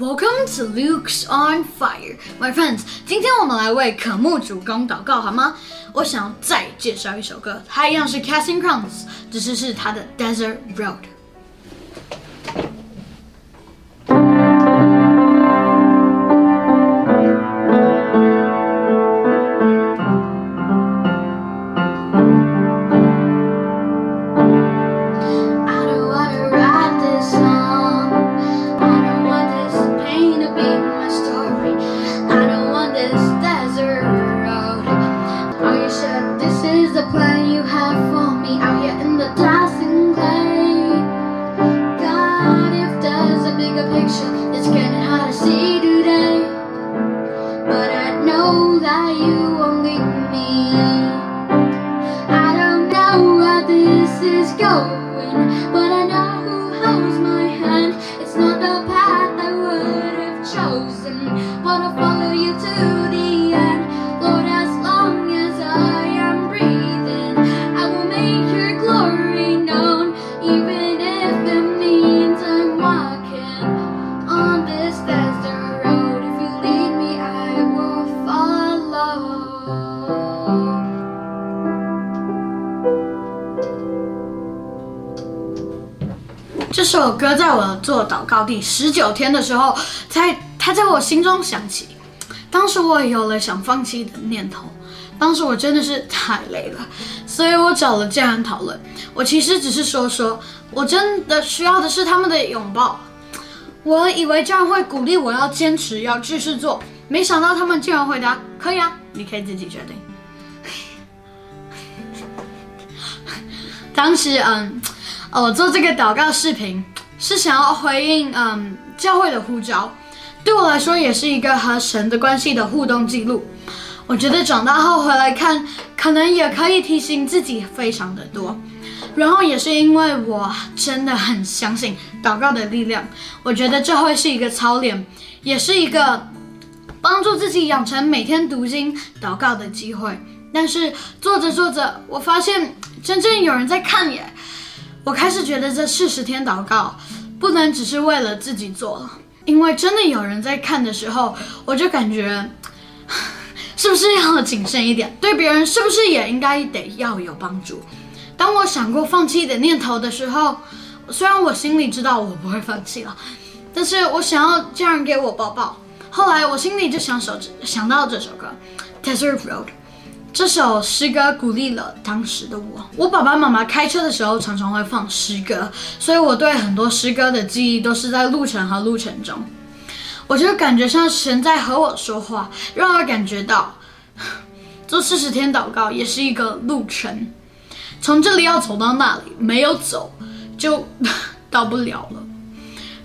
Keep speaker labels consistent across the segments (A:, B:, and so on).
A: Welcome to Luke's on Fire, my friends。今天我们来为渴慕主公祷告，好吗？我想要再介绍一首歌，它一样是 Casting Crowns，只是是它的 Desert Road。That you won't leave me. 首歌在我做祷告第十九天的时候，才它在我心中响起。当时我有了想放弃的念头，当时我真的是太累了，所以我找了家人讨论。我其实只是说说，我真的需要的是他们的拥抱。我以为这样会鼓励我要坚持，要继续做，没想到他们竟然回答：“可以啊，你可以自己决定。”当时，嗯，我做这个祷告视频是想要回应，嗯，教会的呼召，对我来说也是一个和神的关系的互动记录。我觉得长大后回来看，可能也可以提醒自己非常的多。然后也是因为我真的很相信祷告的力量，我觉得这会是一个操练，也是一个帮助自己养成每天读经祷告的机会。但是做着做着，我发现真正有人在看耶。我开始觉得这四十天祷告不能只是为了自己做，因为真的有人在看的时候，我就感觉 是不是要谨慎一点？对别人是不是也应该得要有帮助？当我想过放弃的念头的时候，虽然我心里知道我不会放弃了，但是我想要家人给我抱抱。后来我心里就想首想到这首歌《Desert Road》。这首诗歌鼓励了当时的我。我爸爸妈妈开车的时候常常会放诗歌，所以我对很多诗歌的记忆都是在路程和路程中。我就感觉像神在和我说话，让我感觉到做四十天祷告也是一个路程。从这里要走到那里，没有走就 到不了了。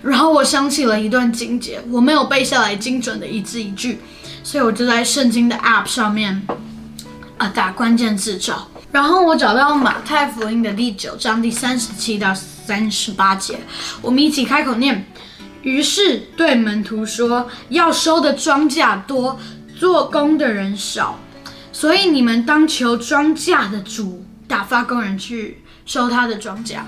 A: 然后我想起了一段经节，我没有背下来精准的一字一句，所以我就在圣经的 App 上面。啊，打关键字找，然后我找到马太福音的第九章第三十七到三十八节，我们一起开口念。于是对门徒说：“要收的庄稼多，做工的人少，所以你们当求庄稼的主打发工人去收他的庄稼。”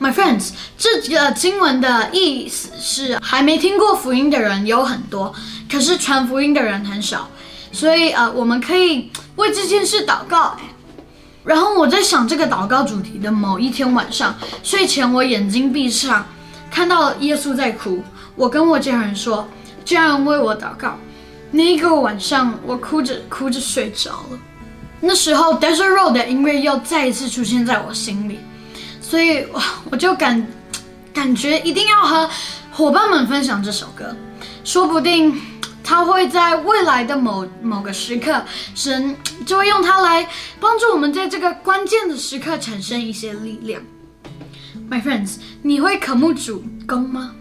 A: My friends，这个经文的意思是，还没听过福音的人有很多，可是传福音的人很少。所以呃，我们可以为这件事祷告。然后我在想这个祷告主题的某一天晚上，睡前我眼睛闭上，看到耶稣在哭。我跟我家人说，家人为我祷告。那一个晚上，我哭着哭着睡着了。那时候，Desert Road 的音乐又再一次出现在我心里，所以哇，我就感感觉一定要和伙伴们分享这首歌，说不定。他会在未来的某某个时刻，神就会用它来帮助我们在这个关键的时刻产生一些力量。My friends，你会渴慕主攻吗？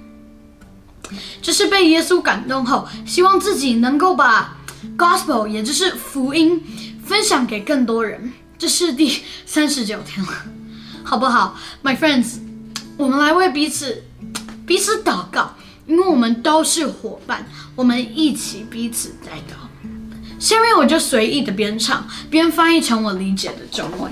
A: 这是被耶稣感动后，希望自己能够把 gospel，也就是福音，分享给更多人。这是第三十九天了，好不好？My friends，我们来为彼此彼此祷告。因为我们都是伙伴，我们一起彼此带到。下面我就随意的边唱边翻译成我理解的中文。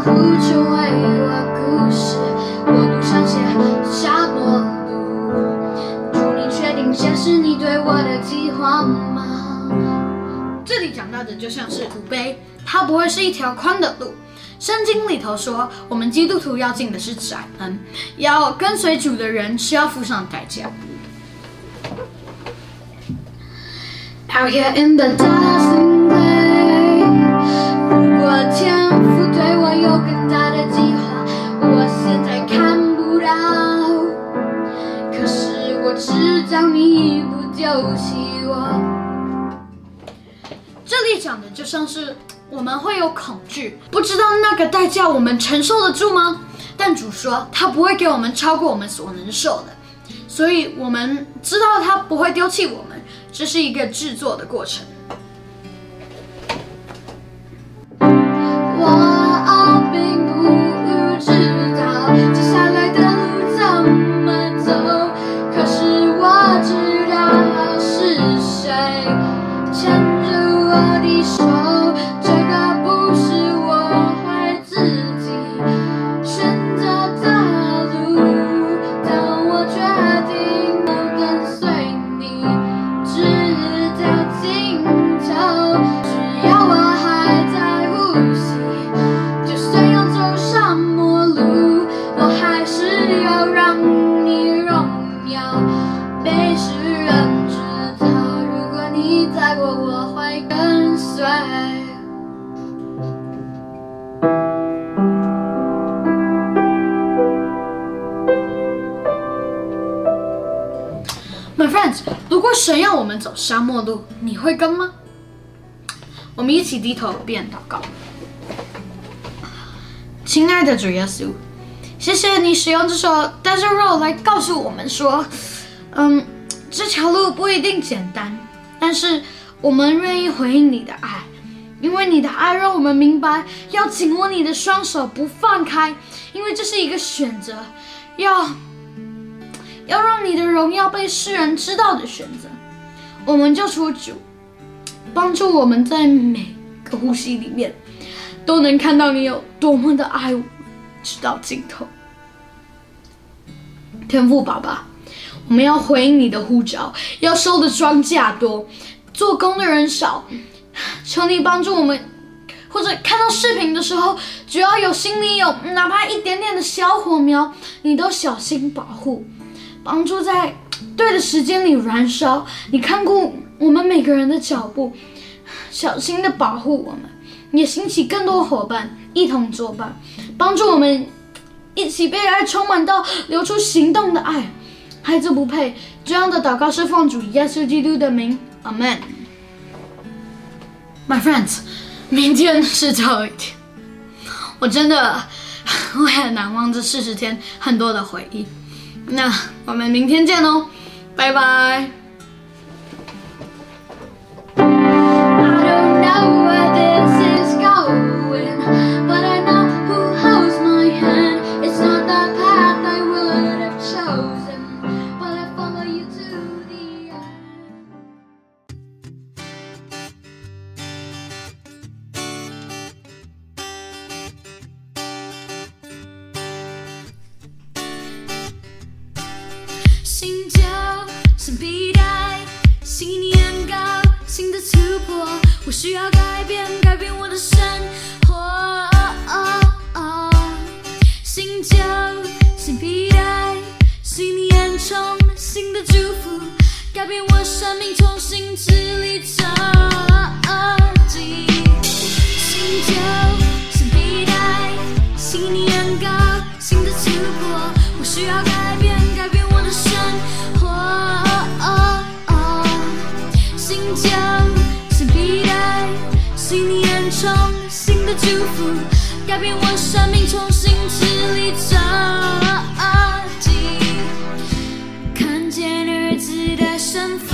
A: 哭成为我故事。我独想写下落你确定现是你对我的计划吗？这里讲到的就像是土碑它不会是一条宽的路。圣经里头说我们基督徒要进的是窄门要跟随主的人需要付上代价。Out here in the dusk 知道你不就希望。这里讲的就像是我们会有恐惧，不知道那个代价我们承受得住吗？但主说他不会给我们超过我们所能受的，所以我们知道他不会丢弃我们。这是一个制作的过程。被世人知道。如果你在我，我会跟随。My friends，如果神要我们走沙漠路，你会跟吗？我们一起低头便祷告。亲爱的主耶稣，谢谢你使用这首《Desert Road》来告诉我们说，嗯，这条路不一定简单，但是我们愿意回应你的爱，因为你的爱让我们明白要紧握你的双手不放开，因为这是一个选择，要要让你的荣耀被世人知道的选择。我们就求主帮助我们在每个呼吸里面都能看到你有多么的爱我，直到尽头。天赋爸爸，我们要回应你的呼召，要收的庄稼多，做工的人少，求你帮助我们。或者看到视频的时候，只要有心里有哪怕一点点的小火苗，你都小心保护，帮助在对的时间里燃烧。你看顾我们每个人的脚步，小心的保护我们，也兴起更多伙伴一同作伴，帮助我们一起被爱充满到流出行动的爱。配就不配这样的祷告是奉主耶稣基督的名，Amen。My friends，明天是最后一天，我真的我很难忘这四十天很多的回忆。那我们明天见哦，拜拜。新旧新皮带，信念高，新的突破，我需要改变，改变我的生活。新旧新皮带，信念充新的祝福，改变我生命，重新治理着地。新旧新皮带，信念高，新重新的祝福，改变我生命，重新治理着地。看见儿子的身份，